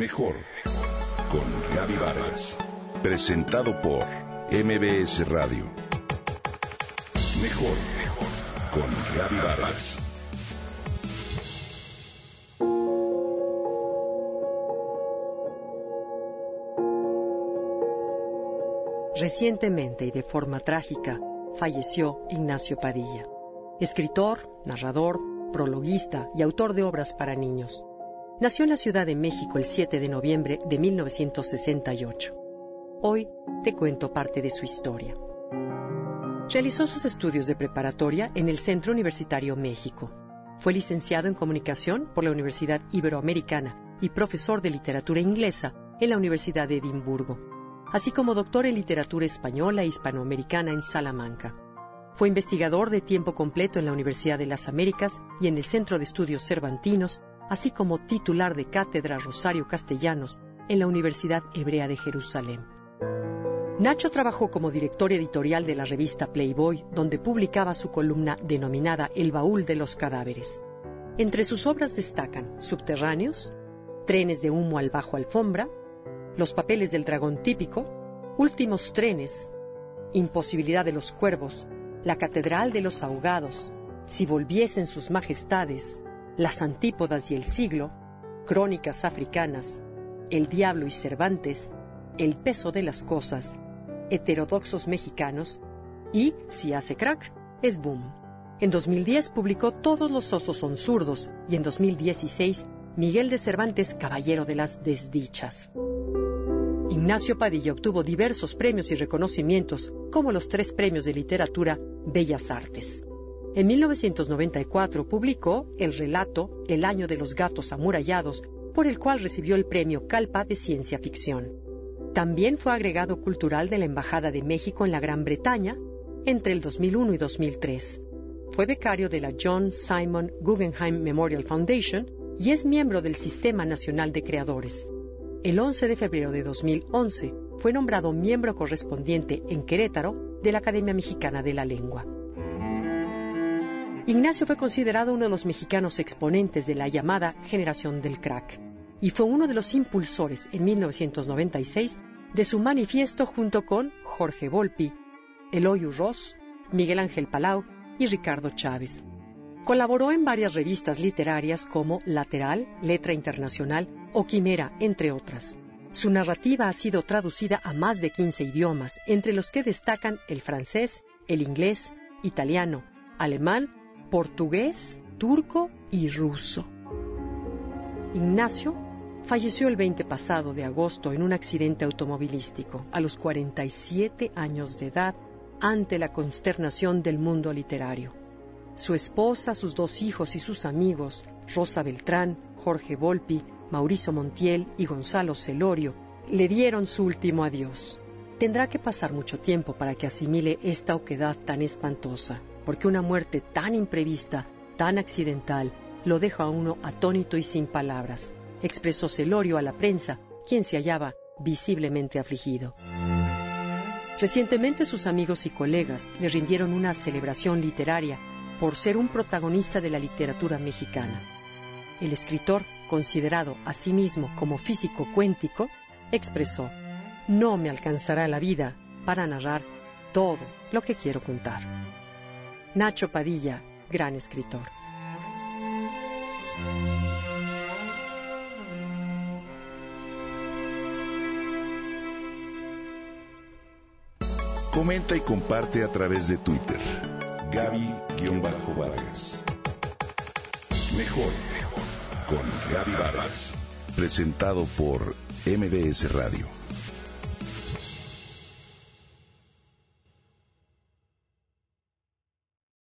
Mejor con Gaby Vargas. Presentado por MBS Radio. Mejor con Gaby Vargas. Recientemente y de forma trágica falleció Ignacio Padilla, escritor, narrador, prologuista y autor de obras para niños. Nació en la Ciudad de México el 7 de noviembre de 1968. Hoy te cuento parte de su historia. Realizó sus estudios de preparatoria en el Centro Universitario México. Fue licenciado en Comunicación por la Universidad Iberoamericana y profesor de literatura inglesa en la Universidad de Edimburgo así como doctor en literatura española e hispanoamericana en Salamanca. Fue investigador de tiempo completo en la Universidad de las Américas y en el Centro de Estudios Cervantinos, así como titular de cátedra Rosario Castellanos en la Universidad Hebrea de Jerusalén. Nacho trabajó como director editorial de la revista Playboy, donde publicaba su columna denominada El baúl de los cadáveres. Entre sus obras destacan Subterráneos, Trenes de humo al bajo alfombra, los papeles del dragón típico, Últimos trenes, Imposibilidad de los cuervos, La catedral de los ahogados, Si volviesen sus majestades, Las antípodas y el siglo, Crónicas africanas, El diablo y Cervantes, El peso de las cosas, Heterodoxos mexicanos y Si hace crack, es boom. En 2010 publicó Todos los osos son zurdos y en 2016 Miguel de Cervantes, Caballero de las Desdichas. Ignacio Padilla obtuvo diversos premios y reconocimientos, como los tres premios de literatura Bellas Artes. En 1994 publicó el relato El año de los gatos amurallados, por el cual recibió el premio Calpa de ciencia ficción. También fue agregado cultural de la Embajada de México en la Gran Bretaña entre el 2001 y 2003. Fue becario de la John Simon Guggenheim Memorial Foundation y es miembro del Sistema Nacional de Creadores. El 11 de febrero de 2011 fue nombrado miembro correspondiente en Querétaro de la Academia Mexicana de la Lengua. Ignacio fue considerado uno de los mexicanos exponentes de la llamada generación del crack y fue uno de los impulsores en 1996 de su manifiesto junto con Jorge Volpi, Eloy Ross, Miguel Ángel Palau y Ricardo Chávez. Colaboró en varias revistas literarias como Lateral, Letra Internacional o Quimera, entre otras. Su narrativa ha sido traducida a más de 15 idiomas, entre los que destacan el francés, el inglés, italiano, alemán, portugués, turco y ruso. Ignacio falleció el 20 pasado de agosto en un accidente automovilístico a los 47 años de edad ante la consternación del mundo literario. Su esposa, sus dos hijos y sus amigos, Rosa Beltrán, Jorge Volpi, Mauricio Montiel y Gonzalo Celorio, le dieron su último adiós. Tendrá que pasar mucho tiempo para que asimile esta oquedad tan espantosa, porque una muerte tan imprevista, tan accidental, lo deja a uno atónito y sin palabras, expresó Celorio a la prensa, quien se hallaba visiblemente afligido. Recientemente sus amigos y colegas le rindieron una celebración literaria por ser un protagonista de la literatura mexicana. El escritor considerado a sí mismo como físico cuéntico, expresó, no me alcanzará la vida para narrar todo lo que quiero contar. Nacho Padilla, gran escritor. Comenta y comparte a través de Twitter. Gaby-Vargas. Mejor con Gaby Vargas. Presentado por MBS Radio.